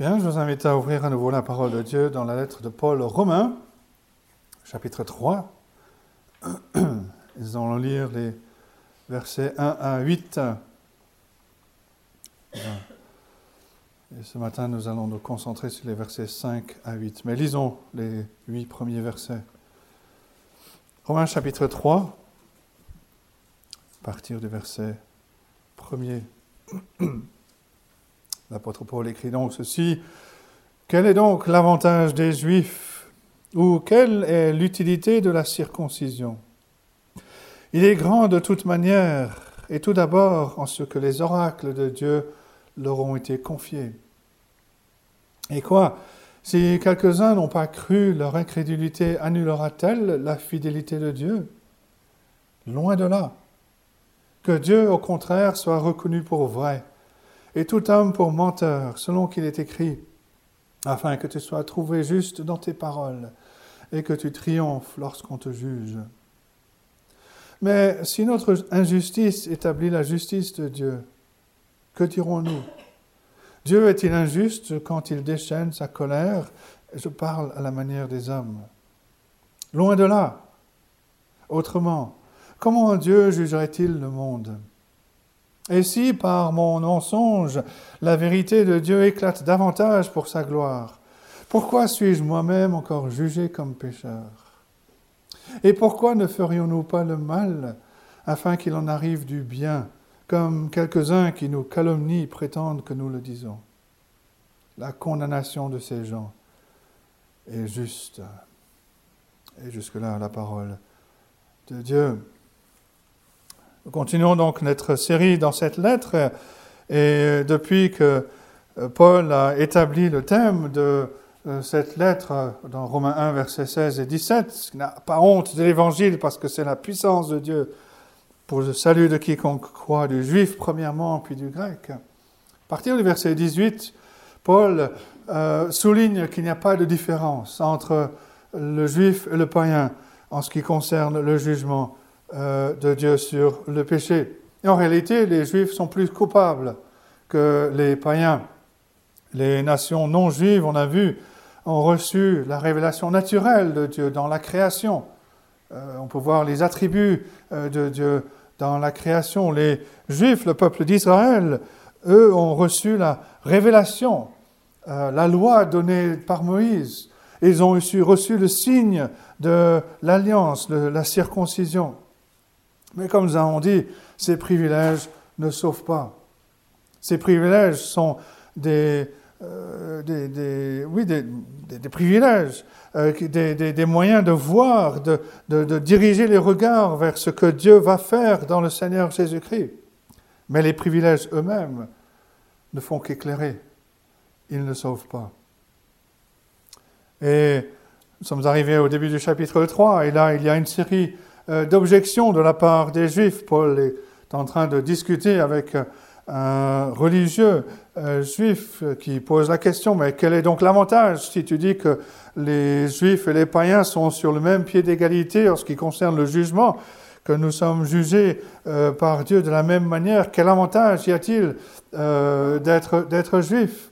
Je vous invite à ouvrir à nouveau la parole de Dieu dans la lettre de Paul aux Romains, chapitre 3. Nous allons lire les versets 1 à 8. Et ce matin, nous allons nous concentrer sur les versets 5 à 8. Mais lisons les huit premiers versets. Romains chapitre 3, à partir du verset 1er. L'apôtre Paul écrit donc ceci. Quel est donc l'avantage des Juifs ou quelle est l'utilité de la circoncision? Il est grand de toute manière et tout d'abord en ce que les oracles de Dieu leur ont été confiés. Et quoi? Si quelques-uns n'ont pas cru, leur incrédulité annulera-t-elle la fidélité de Dieu? Loin de là. Que Dieu, au contraire, soit reconnu pour vrai et tout homme pour menteur, selon qu'il est écrit, afin que tu sois trouvé juste dans tes paroles et que tu triomphes lorsqu'on te juge. Mais si notre injustice établit la justice de Dieu, que dirons-nous? Dieu est-il injuste quand il déchaîne sa colère? Je parle à la manière des hommes. Loin de là. Autrement, comment Dieu jugerait-il le monde? Et si par mon mensonge la vérité de Dieu éclate davantage pour sa gloire, pourquoi suis-je moi-même encore jugé comme pécheur? Et pourquoi ne ferions-nous pas le mal afin qu'il en arrive du bien, comme quelques-uns qui nous calomnient prétendent que nous le disons? La condamnation de ces gens est juste. Et jusque-là, la parole de Dieu. Nous continuons donc notre série dans cette lettre et depuis que euh, Paul a établi le thème de euh, cette lettre dans Romains 1, versets 16 et 17, qui n'a pas honte de l'évangile parce que c'est la puissance de Dieu pour le salut de quiconque croit, du juif premièrement, puis du grec. À partir du verset 18, Paul euh, souligne qu'il n'y a pas de différence entre le juif et le païen en ce qui concerne le jugement euh, de Dieu sur le péché. En réalité, les Juifs sont plus coupables que les païens. Les nations non juives, on a vu, ont reçu la révélation naturelle de Dieu dans la création. Euh, on peut voir les attributs euh, de Dieu dans la création. Les Juifs, le peuple d'Israël, eux ont reçu la révélation, la loi donnée par Moïse. Ils ont reçu, reçu le signe de l'alliance, la circoncision. Mais comme nous avons dit, ces privilèges ne sauvent pas. Ces privilèges sont des, euh, oui, des, privilèges, euh, des, moyens de voir, de, diriger les regards vers ce que Dieu va faire dans le Seigneur Jésus-Christ. Mais les privilèges eux-mêmes ne font qu'éclairer. Ils ne sauvent pas. Et nous sommes arrivés au début du chapitre 3, et là, il y a une série d'objection de la part des Juifs. Paul est en train de discuter avec un religieux euh, juif qui pose la question, mais quel est donc l'avantage si tu dis que les Juifs et les païens sont sur le même pied d'égalité en ce qui concerne le jugement, que nous sommes jugés euh, par Dieu de la même manière? Quel avantage y a-t-il d'être juif?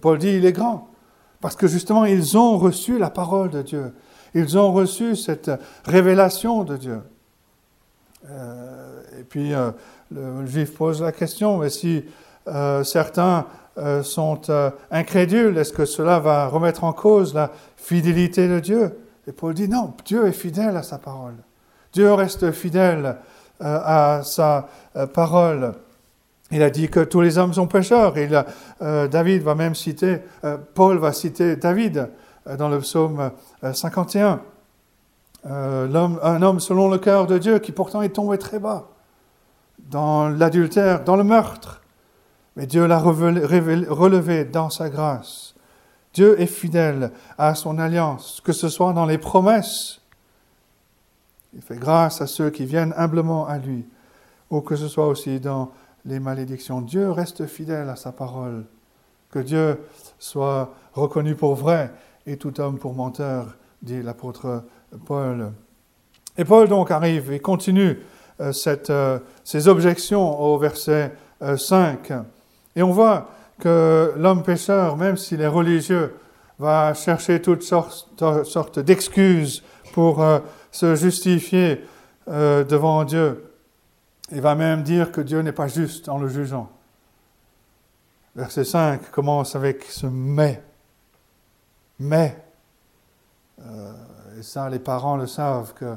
Paul dit, il est grand, parce que justement, ils ont reçu la parole de Dieu. Ils ont reçu cette révélation de Dieu. Euh, et puis, euh, le juif pose la question, mais si euh, certains sont incrédules, est-ce que cela va remettre en cause la fidélité de Dieu? Et Paul dit, non, Dieu est fidèle à sa parole. Dieu reste fidèle à sa parole. Il a dit que tous les hommes sont pécheurs. Et David va même citer, Paul va citer David euh, dans le psaume 51. Euh, euh, un homme selon le cœur de Dieu qui pourtant est tombé très bas dans l'adultère, dans le meurtre. Mais Dieu l'a relevé dans sa grâce. Dieu est fidèle à son alliance, que ce soit dans les promesses. Il fait grâce à ceux qui viennent humblement à lui, ou que ce soit aussi dans les malédictions. Dieu reste fidèle à sa parole. Que Dieu soit reconnu pour vrai et tout homme pour menteur, dit l'apôtre Paul. Et Paul donc arrive et continue euh, euh, ces objections au verset 5. Euh, et on voit que l'homme pécheur, même s'il est religieux, va chercher toutes sortes, d'excuses pour se justifier devant Dieu. Il va même dire que Dieu n'est pas juste en le jugeant. Verset 5 commence avec ce mais. Mais. Euh, et ça, les parents le savent, que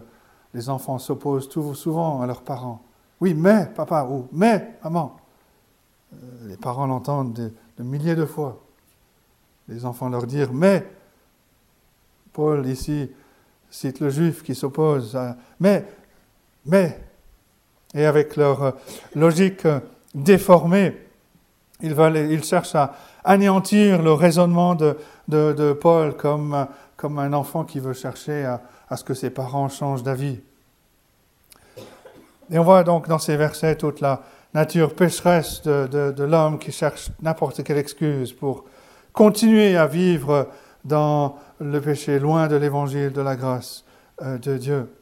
les enfants s'opposent souvent à leurs parents. Oui, mais, papa, ou mais, maman. Euh, les parents l'entendent de, milliers de fois. Les enfants leur dire mais. Paul ici cite le juif qui s'oppose à mais, mais. Et avec leur euh, logique déformée, ils, veulent, cherchent à anéantir le raisonnement de, de, Paul comme, comme un enfant qui veut chercher à, à ce que ses parents changent d'avis. Et on voit donc dans ces versets toute la nature pécheresse de, l'homme qui cherche n'importe quelle excuse pour continuer à vivre dans le péché, loin de l'évangile de la grâce euh, de Dieu.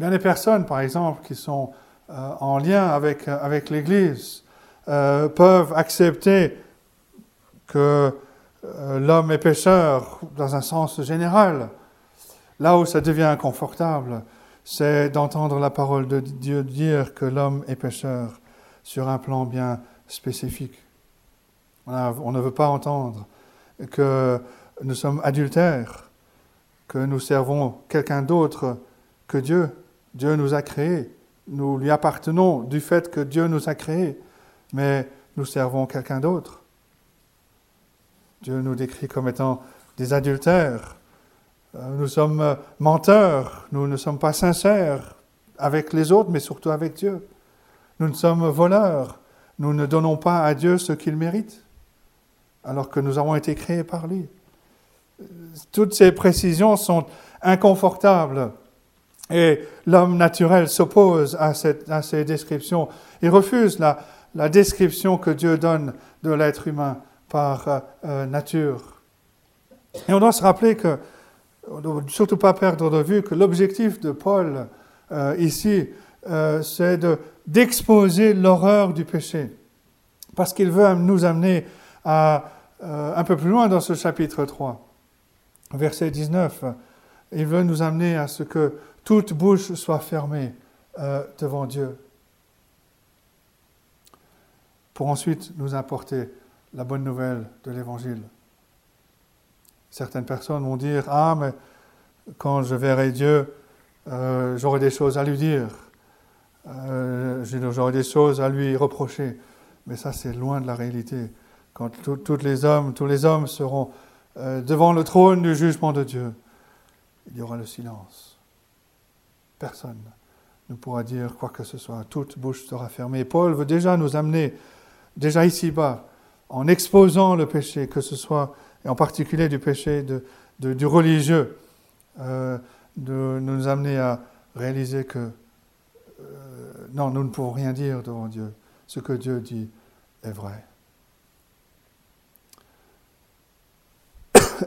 A des personnes, par exemple, qui sont euh, en lien avec, avec l'Église, euh, peuvent accepter que l'homme est pécheur dans un sens général. Là où ça devient inconfortable, c'est d'entendre la parole de Dieu dire que l'homme est pécheur sur un plan bien spécifique. On, ne veut pas entendre que nous sommes adultères, que nous servons quelqu'un d'autre que Dieu. Dieu nous a créés, nous lui appartenons du fait que Dieu nous a créés, mais nous servons quelqu'un d'autre. Dieu nous décrit comme étant des adultères, euh, nous sommes euh, menteurs, nous ne sommes pas sincères avec les autres, mais surtout avec Dieu. Nous ne sommes voleurs, nous ne donnons pas à Dieu ce qu'il mérite, alors que nous avons été créés par lui. Toutes ces précisions sont inconfortables et l'homme naturel s'oppose à, ces descriptions. Il refuse la, description que Dieu donne de l'être humain par euh, nature. Et on doit se rappeler que on ne doit surtout pas perdre de vue que l'objectif de Paul euh, ici, euh, c'est d'exposer l'horreur du péché. Parce qu'il veut nous amener à, euh, un peu plus loin dans ce chapitre 3, verset 19. Il veut nous amener à ce que toute bouche soit fermée devant Dieu. Pour ensuite nous apporter la bonne nouvelle de l'Évangile. Certaines personnes vont dire Ah, mais quand je verrai Dieu, euh, j'aurai des choses à lui dire, euh, j'aurai des choses à lui reprocher. Mais ça, c'est loin de la réalité. Quand tous les hommes, tous les hommes seront euh, devant le trône du jugement de Dieu, il y aura le silence. Personne ne pourra dire quoi que ce soit. Toute bouche sera fermée. Paul veut déjà nous amener, déjà ici-bas, en exposant le péché, que ce soit et en particulier du péché du religieux, euh, nous amener à réaliser que euh, non, nous ne pouvons rien dire devant Dieu. Ce que Dieu dit est vrai.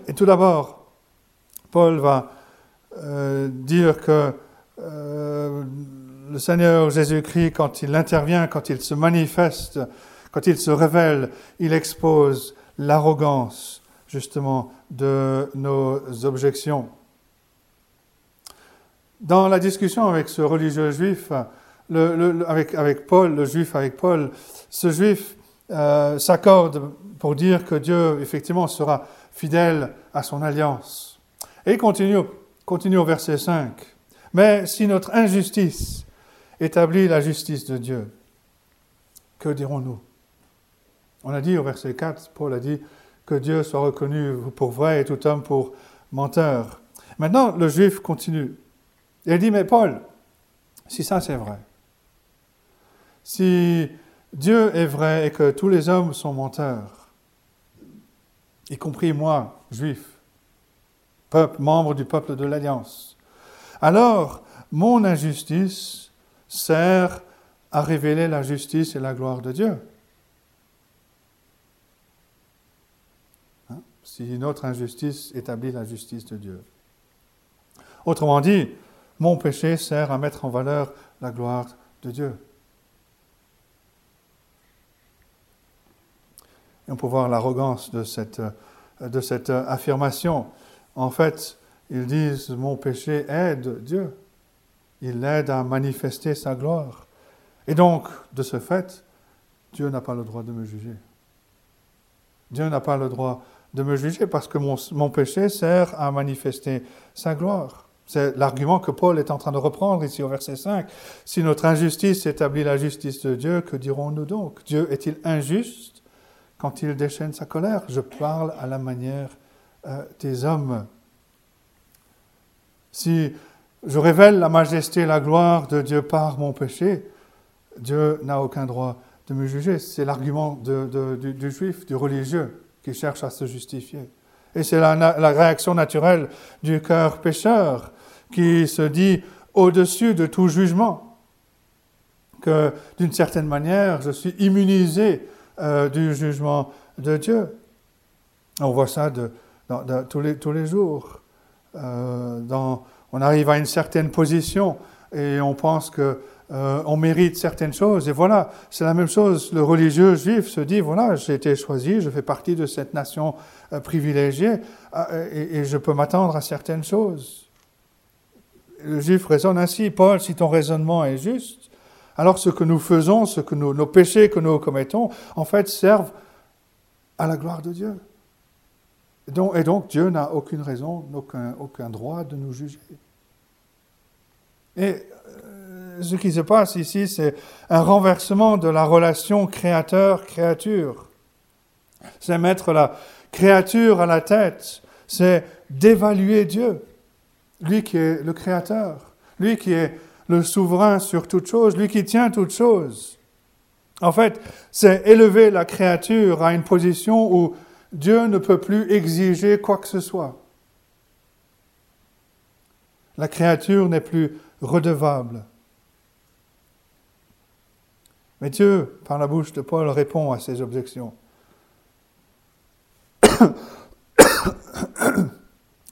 Et tout d'abord, Paul va euh, dire que le Seigneur Jésus-Christ, quand il intervient, quand il se manifeste, quand il se révèle, il expose l'arrogance justement de nos objections. Dans la discussion avec ce religieux juif, avec, Paul, le juif avec Paul, ce juif euh, s'accorde pour dire que Dieu, effectivement, sera fidèle à son alliance. Et il continue, continue au verset 5. Mais si notre injustice établit la justice de Dieu, que dirons-nous? On a dit au verset 4, Paul a dit, que Dieu soit reconnu pour vrai et tout homme pour menteur. Maintenant, le juif continue. Il dit, mais Paul, si ça c'est vrai, si Dieu est vrai et que tous les hommes sont menteurs, y compris moi, juif, peuple, membre du peuple de l'Alliance, alors mon injustice sert à révéler la justice et la gloire de Dieu. Si notre injustice établit la justice de Dieu. Autrement dit, mon péché sert à mettre en valeur la gloire de Dieu. Et on peut voir l'arrogance de cette, affirmation. En fait, ils disent, mon péché aide Dieu. Il l'aide à manifester sa gloire. Et donc, de ce fait, Dieu n'a pas le droit de me juger. Dieu n'a pas le droit de me juger parce que mon, péché sert à manifester sa gloire. C'est l'argument que Paul est en train de reprendre ici au verset 5. Si notre injustice établit la justice de Dieu, que dirons-nous donc? Dieu est-il injuste quand il déchaîne sa colère? Je parle à la manière euh, des hommes. Si je révèle la majesté et la gloire de Dieu par mon péché, Dieu n'a aucun droit de me juger. C'est l'argument du, juif, du religieux, qui cherche à se justifier. Et c'est la, réaction naturelle du cœur pécheur, qui se dit au-dessus de tout jugement, que d'une certaine manière, je suis immunisé euh, du jugement de Dieu. On voit ça tous, les, tous, les, jours. Euh, on arrive à une certaine position et on pense que euh, on mérite certaines choses. Et voilà, c'est la même chose. Le religieux juif se dit, voilà, j'ai été choisi, je fais partie de cette nation euh, privilégiée euh, et, je peux m'attendre à certaines choses. Le juif raisonne ainsi, Paul, si ton raisonnement est juste, alors ce que nous faisons, ce que nos péchés que nous commettons, en fait, servent à la gloire de Dieu. Et donc, Dieu n'a aucune raison, aucun, aucun droit de nous juger. Et ce qui se passe ici, c'est un renversement de la relation créateur-créature. C'est mettre la créature à la tête, c'est d'évaluer Dieu, lui qui est le créateur, lui qui est le souverain sur toute chose, lui qui tient toute chose. En fait, c'est élever la créature à une position où Dieu ne peut plus exiger quoi que ce soit. La créature n'est plus redevable. Mais Dieu, par la bouche de Paul, répond à ces objections.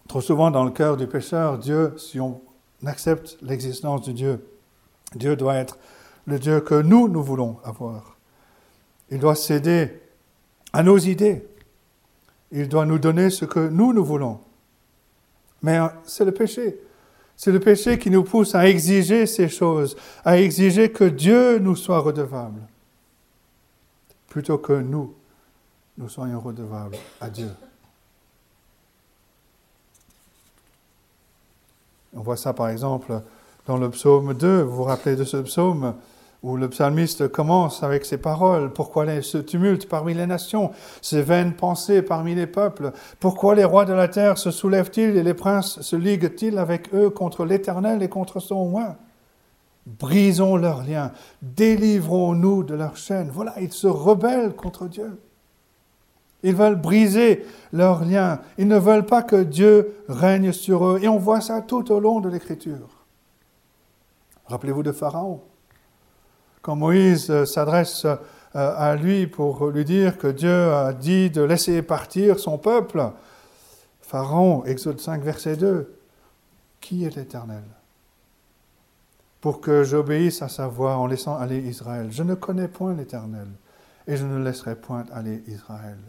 Trop souvent dans le cœur du pécheur, Dieu, si on accepte l'existence de Dieu, Dieu doit être le Dieu que nous, nous voulons avoir. Il doit céder à nos idées. Il doit nous donner ce que nous, nous voulons. Mais c'est le péché. C'est le péché qui nous pousse à exiger ces choses, à exiger que Dieu nous soit redevable, plutôt que nous, nous soyons redevables à Dieu. On voit ça par exemple dans le psaume 2, vous vous rappelez de ce psaume? Où le psalmiste commence avec ces paroles. Pourquoi ce tumulte parmi les nations, ces vaines pensées parmi les peuples? Pourquoi les rois de la terre se soulèvent-ils et les princes se liguent-ils avec eux contre l'Éternel et contre son roi Brisons leurs liens, délivrons-nous de leurs chaînes. Voilà, ils se rebellent contre Dieu. Ils veulent briser leurs liens. Ils ne veulent pas que Dieu règne sur eux. Et on voit ça tout au long de l'Écriture. Rappelez-vous de Pharaon quand Moïse euh, s'adresse euh, à lui pour lui dire que Dieu a dit de laisser partir son peuple, Pharaon, Exode 5, verset 2, Qui est l'Éternel? Pour que j'obéisse à sa voix en laissant aller Israël. Je ne connais point l'Éternel, et je ne laisserai point aller Israël.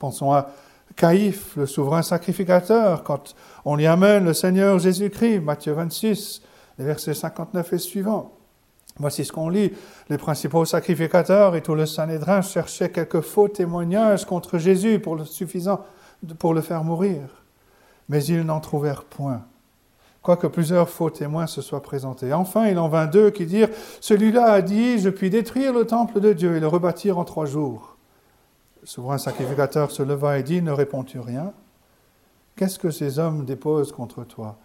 Pensons à Caïphe, le souverain sacrificateur, quand on y amène le Seigneur Jésus-Christ, Matthieu 26, les versets 59 et suivants. Voici ce qu'on lit. Les principaux sacrificateurs et tout le Sanhédrin cherchaient quelques faux témoignages contre Jésus pour le suffisant pour le faire mourir. Mais ils n'en trouvèrent point, quoique plusieurs faux témoins se soient présentés. Enfin, il en vint deux qui dirent Celui-là a dit Je puis détruire le temple de Dieu et le rebâtir en trois jours. Le souverain sacrificateur se leva et dit Ne réponds-tu rien? Qu'est-ce que ces hommes déposent contre toi?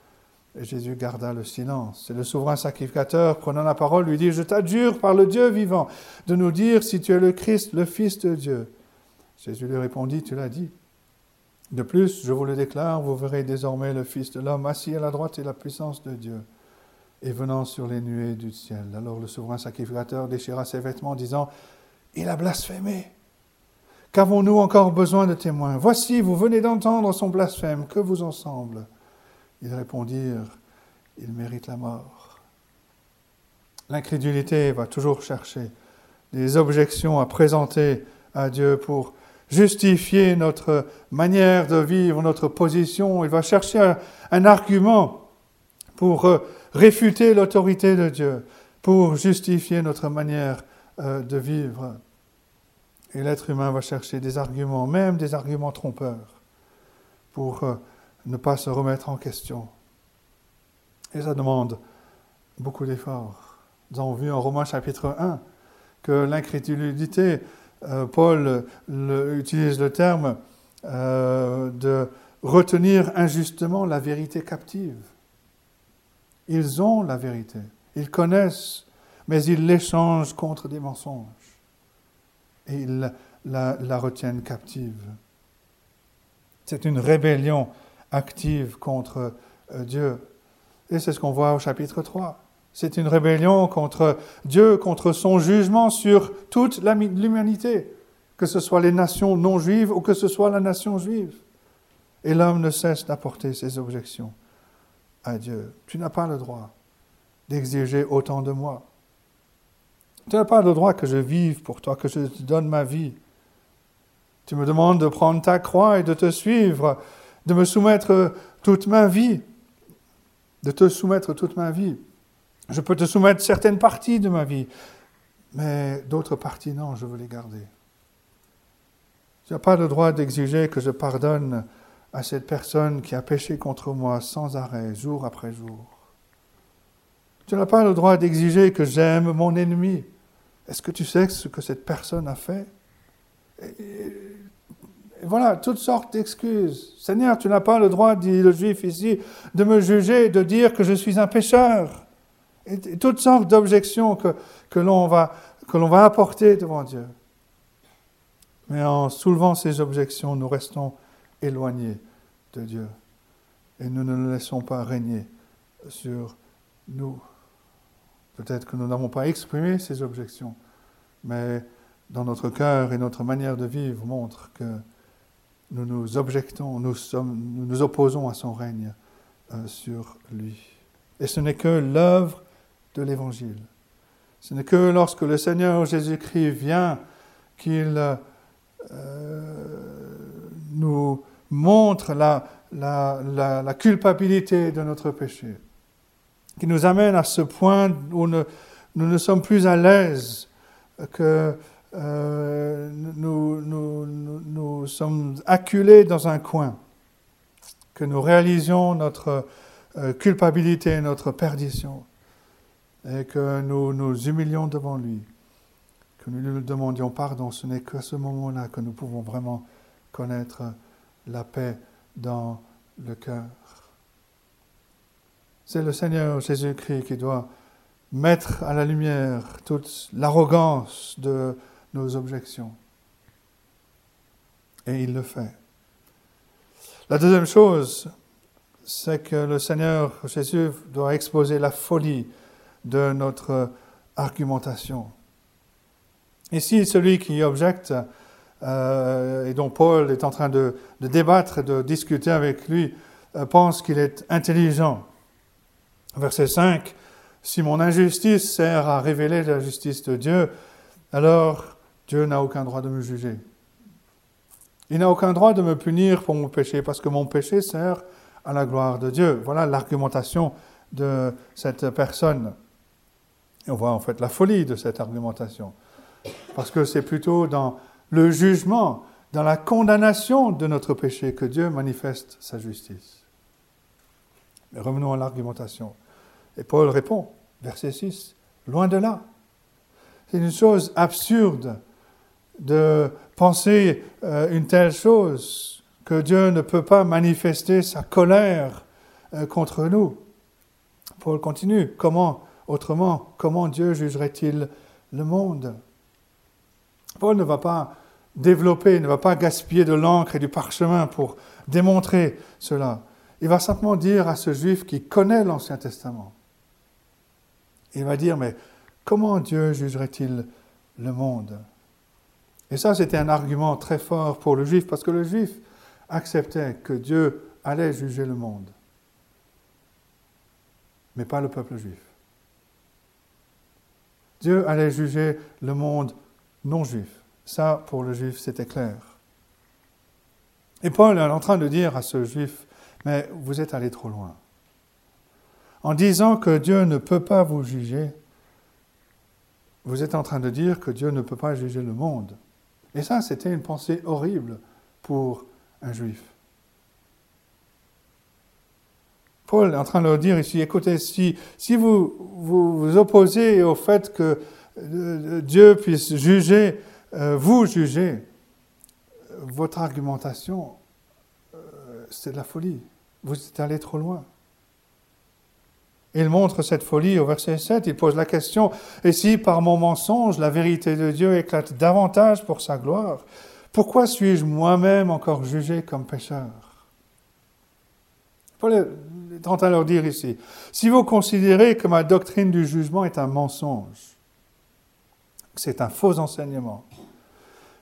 Et Jésus garda le silence. Et le souverain sacrificateur, prenant la parole, lui dit, Je t'adjure par le Dieu vivant de nous dire si tu es le Christ, le Fils de Dieu. Jésus lui répondit, Tu l'as dit. De plus, je vous le déclare, vous verrez désormais le Fils de l'homme assis à la droite et la puissance de Dieu, et venant sur les nuées du ciel. Alors le souverain sacrificateur déchira ses vêtements, disant, Il a blasphémé. Qu'avons-nous encore besoin de témoins? Voici, vous venez d'entendre son blasphème, que vous en semble? Ils répondirent, il mérite la mort. L'incrédulité va toujours chercher des objections à présenter à Dieu pour justifier notre manière de vivre, notre position. Il va chercher un, argument pour euh, réfuter l'autorité de Dieu, pour justifier notre manière euh, de vivre. Et l'être humain va chercher des arguments, même des arguments trompeurs, pour euh, ne pas se remettre en question. Et ça demande beaucoup d'efforts. Nous avons vu en Romains chapitre 1 que l'incrédulité, euh, Paul utilise le terme euh, de retenir injustement la vérité captive. Ils ont la vérité, ils connaissent, mais ils l'échangent contre des mensonges et ils la, la retiennent captive. C'est une rébellion active contre euh, Dieu. Et c'est ce qu'on voit au chapitre 3. C'est une rébellion contre Dieu, contre son jugement sur toute l'humanité, que ce soit les nations non juives ou que ce soit la nation juive. Et l'homme ne cesse d'apporter ses objections à Dieu. Tu n'as pas le droit d'exiger autant de moi. Tu n'as pas le droit que je vive pour toi, que je te donne ma vie. Tu me demandes de prendre ta croix et de te suivre, de me soumettre toute ma vie, de te soumettre toute ma vie. Je peux te soumettre certaines parties de ma vie, mais d'autres parties, non, je veux les garder. Tu n'as pas le droit d'exiger que je pardonne à cette personne qui a péché contre moi sans arrêt, jour après jour. Tu n'as pas le droit d'exiger que j'aime mon ennemi. Est-ce que tu sais ce que cette personne a fait? Voilà, toutes sortes d'excuses. Seigneur, tu n'as pas le droit, dit le juif ici, de me juger, de dire que je suis un pécheur. Et, toutes sortes d'objections que, que l'on va, que apporter devant Dieu. Mais en soulevant ces objections, nous restons éloignés de Dieu. Et nous ne le laissons pas régner sur nous. Peut-être que nous n'avons pas exprimé ces objections, mais dans notre cœur et notre manière de vivre montre que nous nous objectons, nous, sommes, nous nous opposons à son règne euh, sur lui. Et ce n'est que l'œuvre de l'Évangile. Ce n'est que lorsque le Seigneur Jésus-Christ vient qu'il euh, nous montre la, culpabilité de notre péché qui nous amène à ce point où nous, ne sommes plus à l'aise, que euh, nous, nous, nous, sommes acculés dans un coin, que nous réalisions notre euh, culpabilité, notre perdition, et que nous nous humilions devant lui, que nous lui demandions pardon. Ce n'est qu'à ce moment-là que nous pouvons vraiment connaître la paix dans le cœur. C'est le Seigneur Jésus-Christ qui doit mettre à la lumière toute l'arrogance de nos objections. Et il le fait. La deuxième chose, c'est que le Seigneur Jésus doit exposer la folie de notre argumentation. Ici, celui qui objecte euh, et dont Paul est en train de, débattre, de discuter avec lui, euh, pense qu'il est intelligent. Verset 5, si mon injustice sert à révéler la justice de Dieu, alors Dieu n'a aucun droit de me juger. Il n'a aucun droit de me punir pour mon péché, parce que mon péché sert à la gloire de Dieu. Voilà l'argumentation de cette personne. Et on voit en fait la folie de cette argumentation. Parce que c'est plutôt dans le jugement, dans la condamnation de notre péché que Dieu manifeste sa justice. Mais revenons à l'argumentation. Et Paul répond, verset 6, loin de là. C'est une chose absurde de penser euh, une telle chose, que Dieu ne peut pas manifester sa colère euh, contre nous. Paul continue, comment, autrement, comment Dieu jugerait-il le monde? Paul ne va pas développer, ne va pas gaspiller de l'encre et du parchemin pour démontrer cela. Il va simplement dire à ce juif qui connaît l'Ancien Testament, il va dire, mais comment Dieu jugerait-il le monde? Et ça, c'était un argument très fort pour le juif, parce que le juif acceptait que Dieu allait juger le monde, mais pas le peuple juif. Dieu allait juger le monde non juif, Ça, pour le juif, c'était clair. Et Paul est en train de dire à ce juif, mais vous êtes allé trop loin. En disant que Dieu ne peut pas vous juger, vous êtes en train de dire que Dieu ne peut pas juger le monde. Et ça, c'était une pensée horrible pour un juif. Paul est en train de leur dire ici, écoutez, si, vous, vous, opposez au fait que euh, Dieu puisse juger, euh, vous juger, votre argumentation, euh, c'est de la folie. Vous êtes allé trop loin. Il montre cette folie au verset 7, il pose la question, et si par mon mensonge la vérité de Dieu éclate davantage pour sa gloire, pourquoi suis-je moi-même encore jugé comme pécheur? Paul est en train de leur dire ici, si vous considérez que ma doctrine du jugement est un mensonge, c'est un faux enseignement,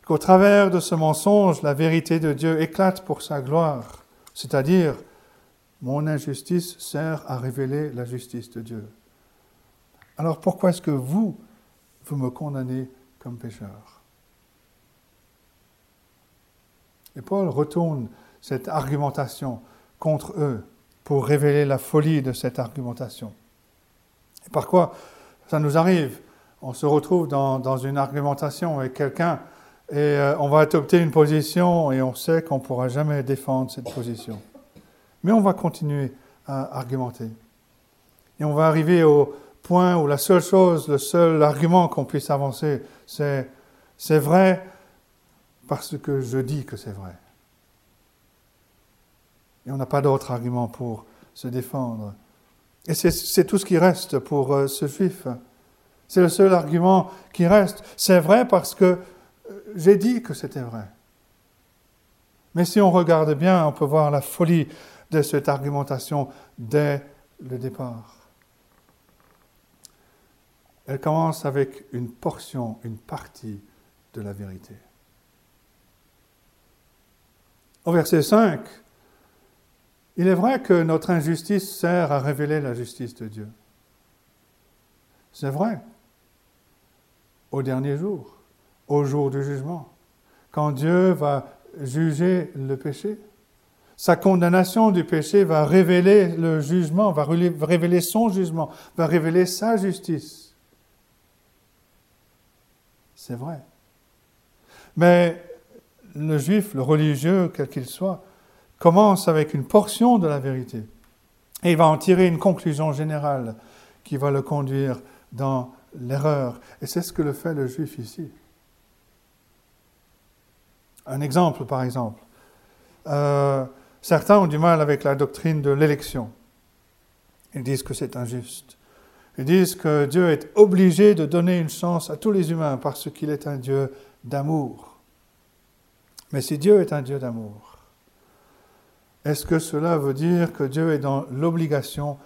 qu'au travers de ce mensonge, la vérité de Dieu éclate pour sa gloire, c'est-à-dire mon injustice sert à révéler la justice de Dieu. Alors pourquoi est-ce que vous, vous me condamnez comme pécheur? Et Paul retourne cette argumentation contre eux pour révéler la folie de cette argumentation. Et par quoi ça nous arrive? On se retrouve dans, une argumentation avec quelqu'un et euh, on va adopter une position et on sait qu'on ne pourra jamais défendre cette position. Mais on va continuer à argumenter. Et on va arriver au point où la seule chose, le seul argument qu'on puisse avancer, c'est c'est vrai parce que je dis que c'est vrai. Et on n'a pas d'autre argument pour se défendre. Et c'est tout ce qui reste pour euh, ce juif. C'est le seul argument qui reste. C'est vrai parce que euh, j'ai dit que c'était vrai. Mais si on regarde bien, on peut voir la folie de cette argumentation dès le départ. Elle commence avec une portion, une partie de la vérité. Au verset 5, il est vrai que notre injustice sert à révéler la justice de Dieu. C'est vrai. Au dernier jour, au jour du jugement, quand Dieu va juger le péché, sa condamnation du péché va révéler le jugement, va révéler son jugement, va révéler sa justice. C'est vrai. Mais le juif, le religieux, quel qu'il soit, commence avec une portion de la vérité. Et il va en tirer une conclusion générale qui va le conduire dans l'erreur. Et c'est ce que le fait le juif ici. Un exemple, par exemple. Euh, Certains ont du mal avec la doctrine de l'élection. Ils disent que c'est injuste. Ils disent que Dieu est obligé de donner une chance à tous les humains parce qu'il est un Dieu d'amour. Mais si Dieu est un Dieu d'amour, est-ce que cela veut dire que Dieu est dans l'obligation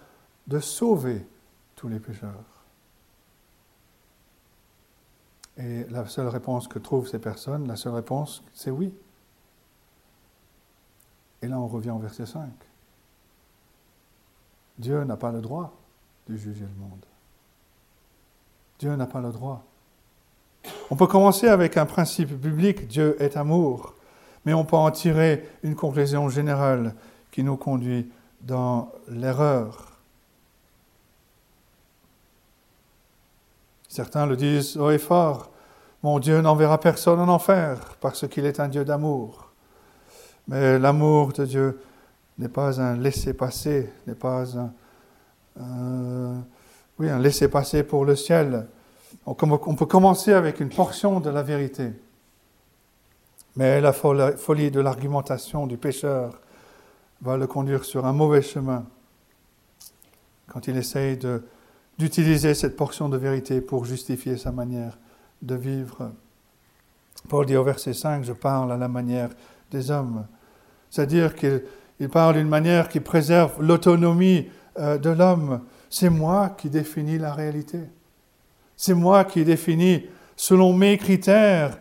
de sauver tous les pécheurs? Et la seule réponse que trouvent ces personnes, la seule réponse, c'est oui. Et là, on revient au verset 5. Dieu n'a pas le droit de juger le monde. Dieu n'a pas le droit. On peut commencer avec un principe biblique, Dieu est amour, mais on peut en tirer une conclusion générale qui nous conduit dans l'erreur. Certains le disent haut et fort, mon Dieu n'enverra personne en enfer parce qu'il est un Dieu d'amour. Mais l'amour de Dieu n'est pas un laisser-passer, n'est pas un, oui, un laisser-passer pour le ciel. On, peut commencer avec une portion de la vérité. Mais la folie de l'argumentation du pécheur va le conduire sur un mauvais chemin quand il essaye d'utiliser cette portion de vérité pour justifier sa manière de vivre. Paul dit au verset 5, je parle à la manière des hommes. C'est-à-dire qu'il parle d'une manière qui préserve l'autonomie euh, de l'homme. C'est moi qui définis la réalité. C'est moi qui définis, selon mes critères,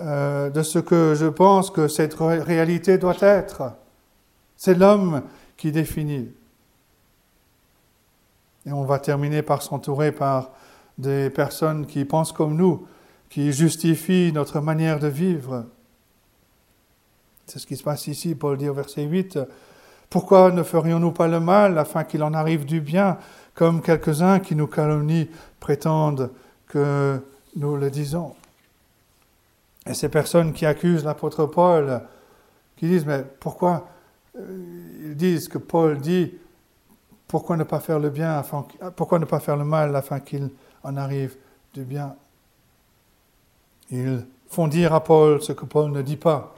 euh, de ce que je pense que cette réalité doit être. C'est l'homme qui définit. Et on va terminer par s'entourer par des personnes qui pensent comme nous, qui justifie notre manière de vivre. C'est ce qui se passe ici, Paul dit au verset 8, Pourquoi ne ferions-nous pas le mal afin qu'il en arrive du bien, comme quelques-uns qui nous calomnient prétendent que nous le disons? Et ces personnes qui accusent l'apôtre Paul, qui disent, mais pourquoi euh, Ils disent que Paul dit, pourquoi ne pas faire le bien, afin, pourquoi ne pas faire le mal afin qu'il en arrive du bien? Ils font dire à Paul ce que Paul ne dit pas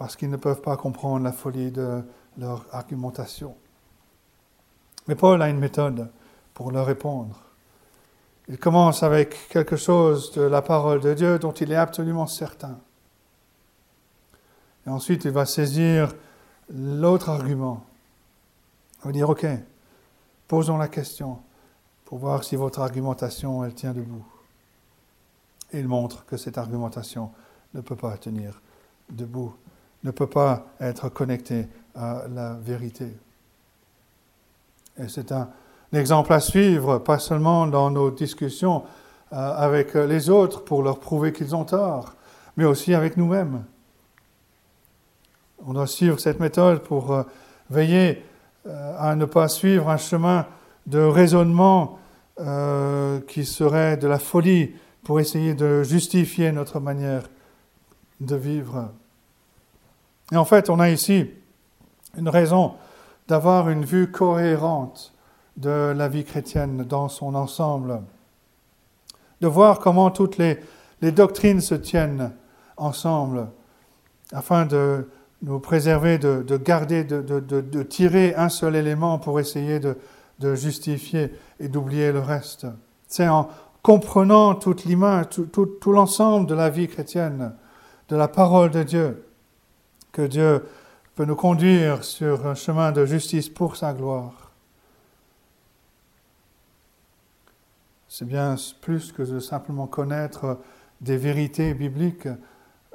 parce qu'ils ne peuvent pas comprendre la folie de leur argumentation. Mais Paul a une méthode pour leur répondre. Il commence avec quelque chose de la parole de Dieu dont il est absolument certain. Et ensuite, il va saisir l'autre argument. Il va dire, OK, posons la question pour voir si votre argumentation, elle tient debout. Et il montre que cette argumentation ne peut pas tenir debout ne peut pas être connecté à la vérité. Et c'est un, exemple à suivre, pas seulement dans nos discussions euh, avec les autres pour leur prouver qu'ils ont tort, mais aussi avec nous-mêmes. On doit suivre cette méthode pour euh, veiller euh, à ne pas suivre un chemin de raisonnement qui serait de la folie pour essayer de justifier notre manière de vivre. Et en fait, on a ici une raison d'avoir une vue cohérente de la vie chrétienne dans son ensemble, de voir comment toutes les, doctrines se tiennent ensemble, afin de nous préserver, de, garder, de, tirer un seul élément pour essayer de, justifier et d'oublier le reste. C'est en comprenant toute l'image, tout l'ensemble de la vie chrétienne, de la parole de Dieu, que Dieu peut nous conduire sur un chemin de justice pour sa gloire. C'est bien plus que de simplement connaître des vérités bibliques,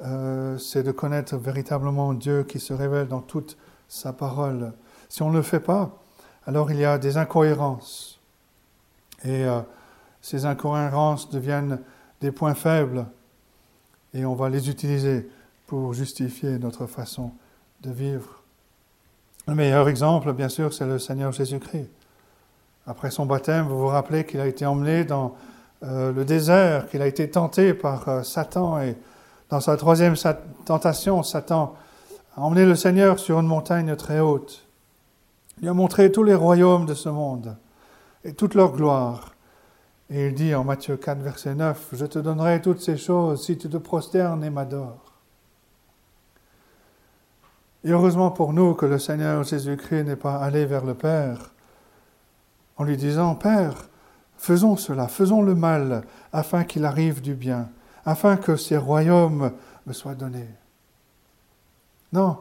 euh, c'est de connaître véritablement Dieu qui se révèle dans toute sa parole. Si on ne le fait pas, alors il y a des incohérences. Et euh, ces incohérences deviennent des points faibles et on va les utiliser pour justifier notre façon de vivre. Le meilleur exemple, bien sûr, c'est le Seigneur Jésus-Christ. Après son baptême, vous vous rappelez qu'il a été emmené dans euh, le désert, qu'il a été tenté par euh, Satan et dans sa troisième tentation, Satan a emmené le Seigneur sur une montagne très haute. Il lui a montré tous les royaumes de ce monde et toute leur gloire. Et il dit en Matthieu 4, verset 9, Je te donnerai toutes ces choses si tu te prosternes et m'adores. Et heureusement pour nous que le Seigneur Jésus-Christ n'est pas allé vers le Père en lui disant, Père, faisons cela, faisons le mal, afin qu'il arrive du bien, afin que ces royaumes me soient donnés. Non,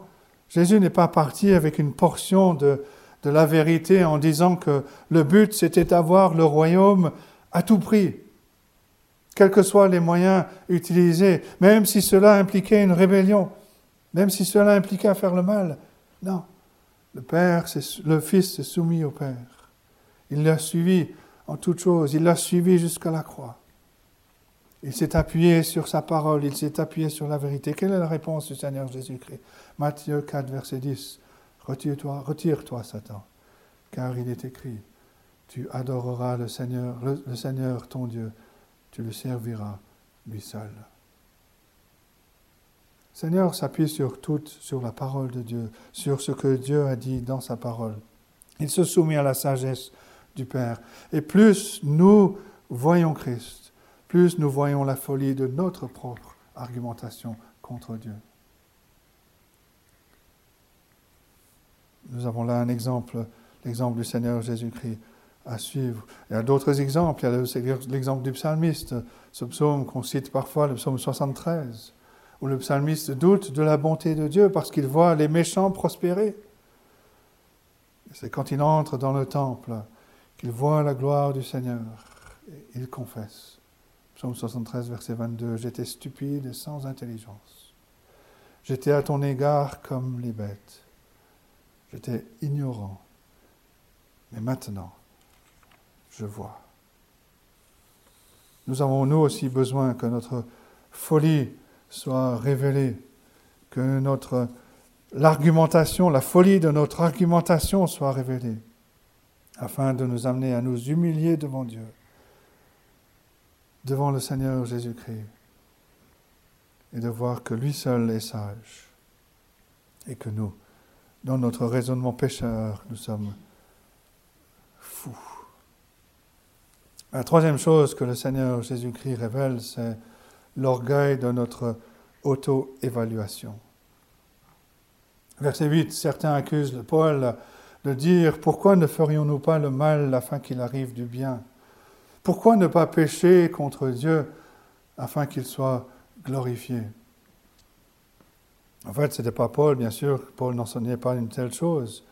Jésus n'est pas parti avec une portion de, la vérité en disant que le but c'était d'avoir le royaume à tout prix, quels que soient les moyens utilisés, même si cela impliquait une rébellion même si cela impliquait faire le mal. Non. Le Père, le Fils s'est soumis au Père. Il l'a suivi en toutes choses. Il l'a suivi jusqu'à la croix. Il s'est appuyé sur sa parole, il s'est appuyé sur la vérité. Quelle est la réponse du Seigneur Jésus-Christ? Matthieu 4, verset 10. Retire-toi, retire-toi, Satan, car il est écrit, tu adoreras le Seigneur, le Seigneur ton Dieu, tu le serviras lui seul. Seigneur s'appuie sur tout, sur la parole de Dieu, sur ce que Dieu a dit dans sa parole. Il se soumet à la sagesse du Père. Et plus nous voyons Christ, plus nous voyons la folie de notre propre argumentation contre Dieu. Nous avons là un exemple, l'exemple du Seigneur Jésus-Christ à suivre. Il y a d'autres exemples. Il y a l'exemple du psalmiste, ce psaume qu'on cite parfois, le psaume 73 où le psalmiste doute de la bonté de Dieu parce qu'il voit les méchants prospérer. C'est quand il entre dans le temple qu'il voit la gloire du Seigneur. Et il confesse. Psaume 73, verset 22. J'étais stupide et sans intelligence. J'étais à ton égard comme les bêtes. J'étais ignorant. Mais maintenant, je vois. nous avons nous aussi besoin que notre folie soit révélée, que notre l'argumentation, la folie de notre argumentation soit révélée, afin de nous amener à nous humilier devant Dieu, devant le Seigneur Jésus-Christ, et de voir que lui seul est sage, et que nous, dans notre raisonnement pécheur, nous sommes fous. La troisième chose que le Seigneur Jésus-Christ révèle, c'est l'orgueil de notre auto-évaluation. Verset 8, certains accusent Paul de dire, pourquoi ne ferions-nous pas le mal afin qu'il arrive du bien? Pourquoi ne pas pécher contre Dieu afin qu'il soit glorifié? En fait, ce n'était pas Paul, bien sûr, Paul n'enseignait pas une telle chose,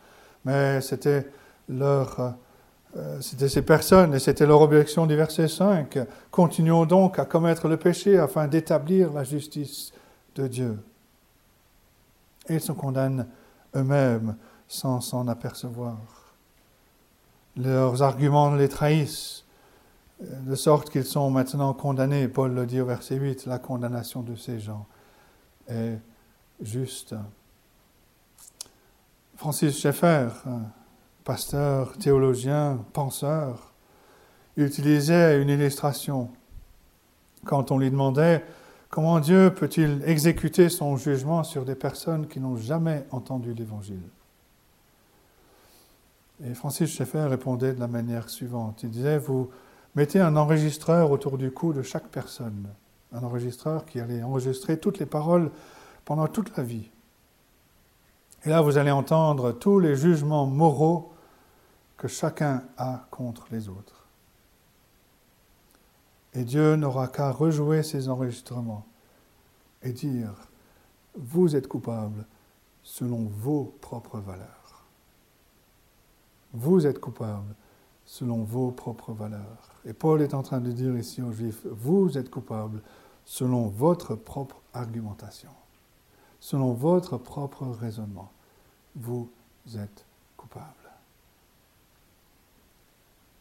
mais c'était leur... Euh, c'était ces personnes et c'était leur objection du verset 5. Continuons donc à commettre le péché afin d'établir la justice de Dieu. Et ils se condamnent eux-mêmes sans s'en apercevoir. Leurs arguments les trahissent, de sorte qu'ils sont maintenant condamnés. Paul le dit au verset 8, la condamnation de ces gens est juste. Francis Schaeffer, pasteur, théologien, penseur, utilisait une illustration quand on lui demandait Comment Dieu peut-il exécuter son jugement sur des personnes qui n'ont jamais entendu l'Évangile? Et Francis Schaeffer répondait de la manière suivante. Il disait, vous mettez un enregistreur autour du cou de chaque personne, un enregistreur qui allait enregistrer toutes les paroles pendant toute la vie. Et là, vous allez entendre tous les jugements moraux que chacun a contre les autres. Et Dieu n'aura qu'à rejouer ces enregistrements et dire, vous êtes coupable selon vos propres valeurs. Vous êtes coupable selon vos propres valeurs. Et Paul est en train de dire ici aux Juifs, vous êtes coupable selon votre propre argumentation, selon votre propre raisonnement. Vous êtes coupable.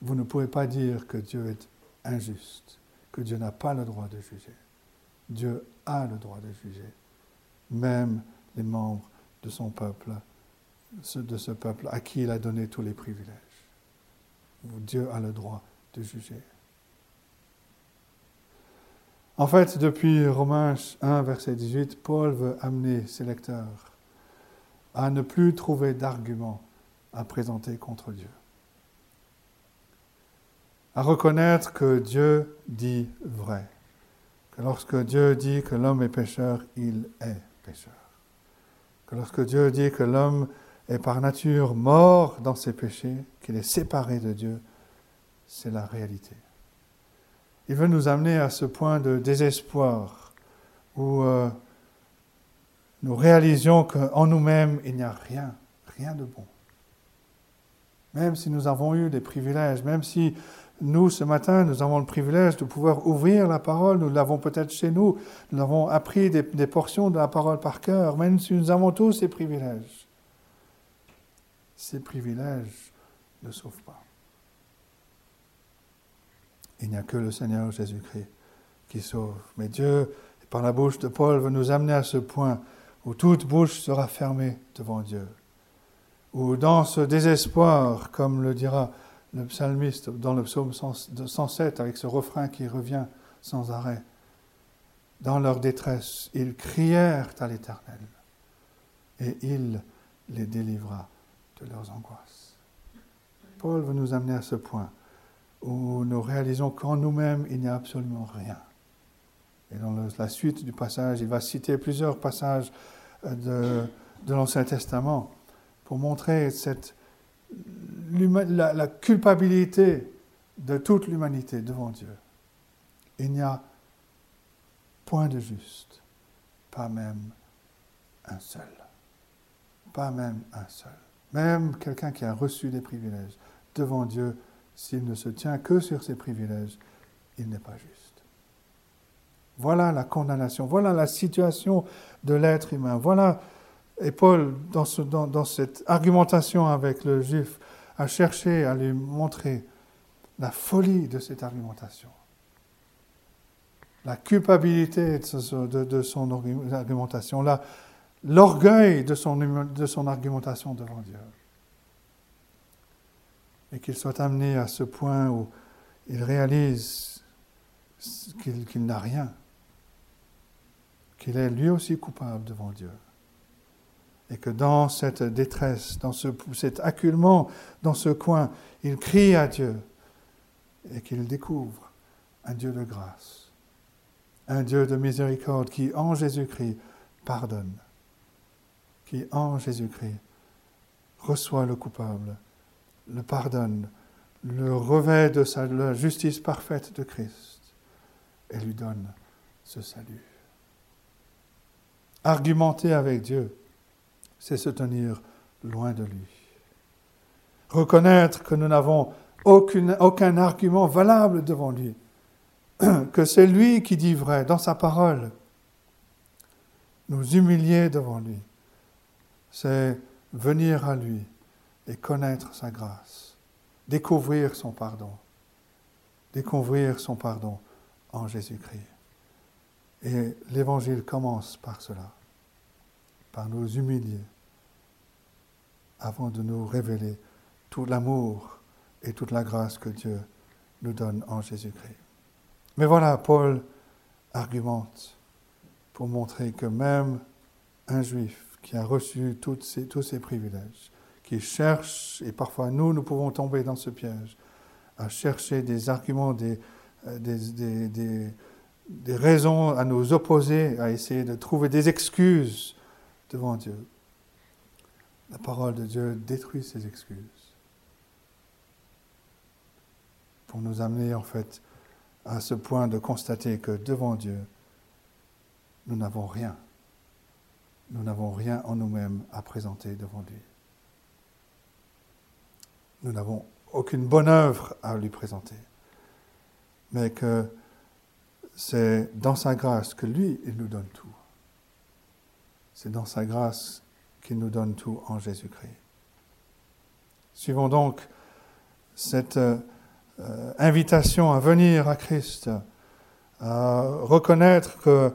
Vous ne pouvez pas dire que Dieu est injuste que Dieu n'a pas le droit de juger. Dieu a le droit de juger, même les membres de son peuple, de ce peuple à qui il a donné tous les privilèges. Dieu a le droit de juger. En fait, depuis Romains 1, verset 18, Paul veut amener ses lecteurs à ne plus trouver d'arguments à présenter contre Dieu à reconnaître que Dieu dit vrai. Que lorsque Dieu dit que l'homme est pécheur, il est pécheur. Que lorsque Dieu dit que l'homme est par nature mort dans ses péchés, qu'il est séparé de Dieu, c'est la réalité. Il veut nous amener à ce point de désespoir où euh, nous réalisions qu'en nous-mêmes, il n'y a rien, rien de bon. Même si nous avons eu des privilèges, même si nous, ce matin, nous avons le privilège de pouvoir ouvrir la parole. Nous l'avons peut-être chez nous. Nous avons appris des, portions de la parole par cœur. Même si nous avons tous ces privilèges, ces privilèges ne sauvent pas. Il n'y a que le Seigneur Jésus-Christ qui sauve. Mais Dieu, par la bouche de Paul, veut nous amener à ce point où toute bouche sera fermée devant Dieu. Où dans ce désespoir, comme le dira le psalmiste dans le psaume 107 avec ce refrain qui revient sans arrêt. Dans leur détresse, ils crièrent à l'Éternel et il les délivra de leurs angoisses. Paul veut nous amener à ce point où nous réalisons qu'en nous-mêmes, il n'y a absolument rien. Et dans la suite du passage, il va citer plusieurs passages de, de l'Ancien Testament pour montrer cette, la, culpabilité de toute l'humanité devant Dieu. Il n'y a point de juste, pas même un seul. Pas même un seul. Même quelqu'un qui a reçu des privilèges devant Dieu, s'il ne se tient que sur ses privilèges, il n'est pas juste. Voilà la condamnation, voilà la situation de l'être humain. Voilà, et Paul, dans cette argumentation avec le juif, a cherché à lui montrer la folie de cette argumentation. la culpabilité de, son argumentation, l'orgueil de son argumentation devant Dieu. Et qu'il soit amené à ce point où il réalise qu'il n'a rien, qu'il est lui aussi coupable devant Dieu. Et que dans cette détresse, dans ce, cet acculement, dans ce coin, il crie à Dieu et qu'il découvre un Dieu de grâce, un Dieu de miséricorde qui, en Jésus-Christ, pardonne, qui, en Jésus-Christ, reçoit le coupable, le pardonne, le revêt de la justice parfaite de Christ et lui donne ce salut. Argumenter avec Dieu, c'est se tenir loin de lui. Reconnaître que nous n'avons aucun argument valable devant lui, que c'est lui qui dit vrai dans sa parole. Nous humilier devant lui, c'est venir à lui et connaître sa grâce, découvrir son pardon, découvrir son pardon en Jésus-Christ. Et l'évangile commence par cela, par nous humilier, avant de nous révéler tout l'amour et toute la grâce que Dieu nous donne en Jésus-Christ. Mais voilà, Paul argumente pour montrer que même un juif qui a reçu tous ces privilèges, qui cherche, et parfois nous, nous pouvons tomber dans ce piège, à chercher des arguments, des, euh, des, des, des, raisons à nous opposer, à essayer de trouver des excuses devant Dieu. La parole de Dieu détruit ces excuses pour nous amener en fait à ce point de constater que devant Dieu, nous n'avons rien. Nous n'avons rien en nous-mêmes à présenter devant lui. Nous n'avons aucune bonne œuvre à lui présenter, mais que c'est dans sa grâce que lui, il nous donne tout. C'est dans sa grâce qu'il nous donne tout en Jésus-Christ. Suivons donc cette euh, invitation à venir à Christ, à reconnaître que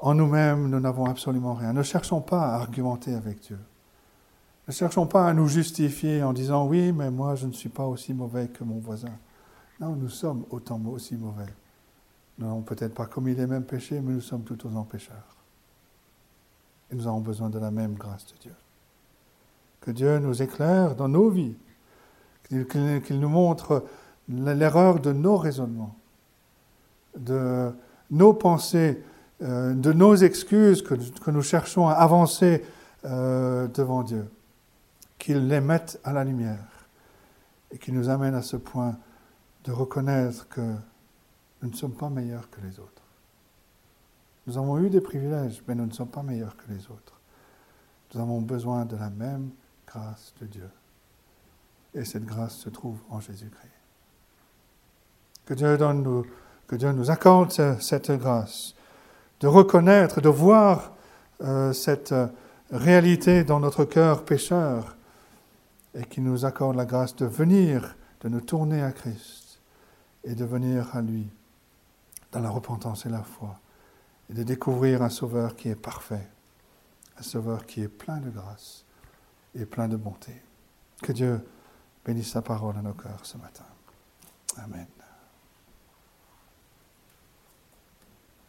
en nous-mêmes, nous n'avons absolument rien. Ne cherchons pas à argumenter avec Dieu. Ne cherchons pas à nous justifier en disant oui, mais moi je ne suis pas aussi mauvais que mon voisin. Non, nous sommes autant aussi mauvais. Nous n'avons peut-être pas commis les mêmes péchés, mais nous sommes tout autant pécheurs. Et nous avons besoin de la même grâce de Dieu. Que Dieu nous éclaire dans nos vies, qu'il nous montre l'erreur de nos raisonnements, de nos pensées, euh, de nos excuses que, nous cherchons à avancer euh, devant Dieu qu'il les mette à la lumière et qu'il nous amène à ce point de reconnaître que nous ne sommes pas meilleurs que les autres. Nous avons eu des privilèges, mais nous ne sommes pas meilleurs que les autres. Nous avons besoin de la même grâce de Dieu. Et cette grâce se trouve en Jésus-Christ. Que Dieu, nous accorde cette grâce de reconnaître, de voir euh, cette réalité dans notre cœur pécheur et qui nous accorde la grâce de venir, de nous tourner à Christ et de venir à lui dans la repentance et la foi et de découvrir un Sauveur qui est parfait, un Sauveur qui est plein de grâce et plein de bonté. Que Dieu bénisse sa parole à nos cœurs ce matin. Amen.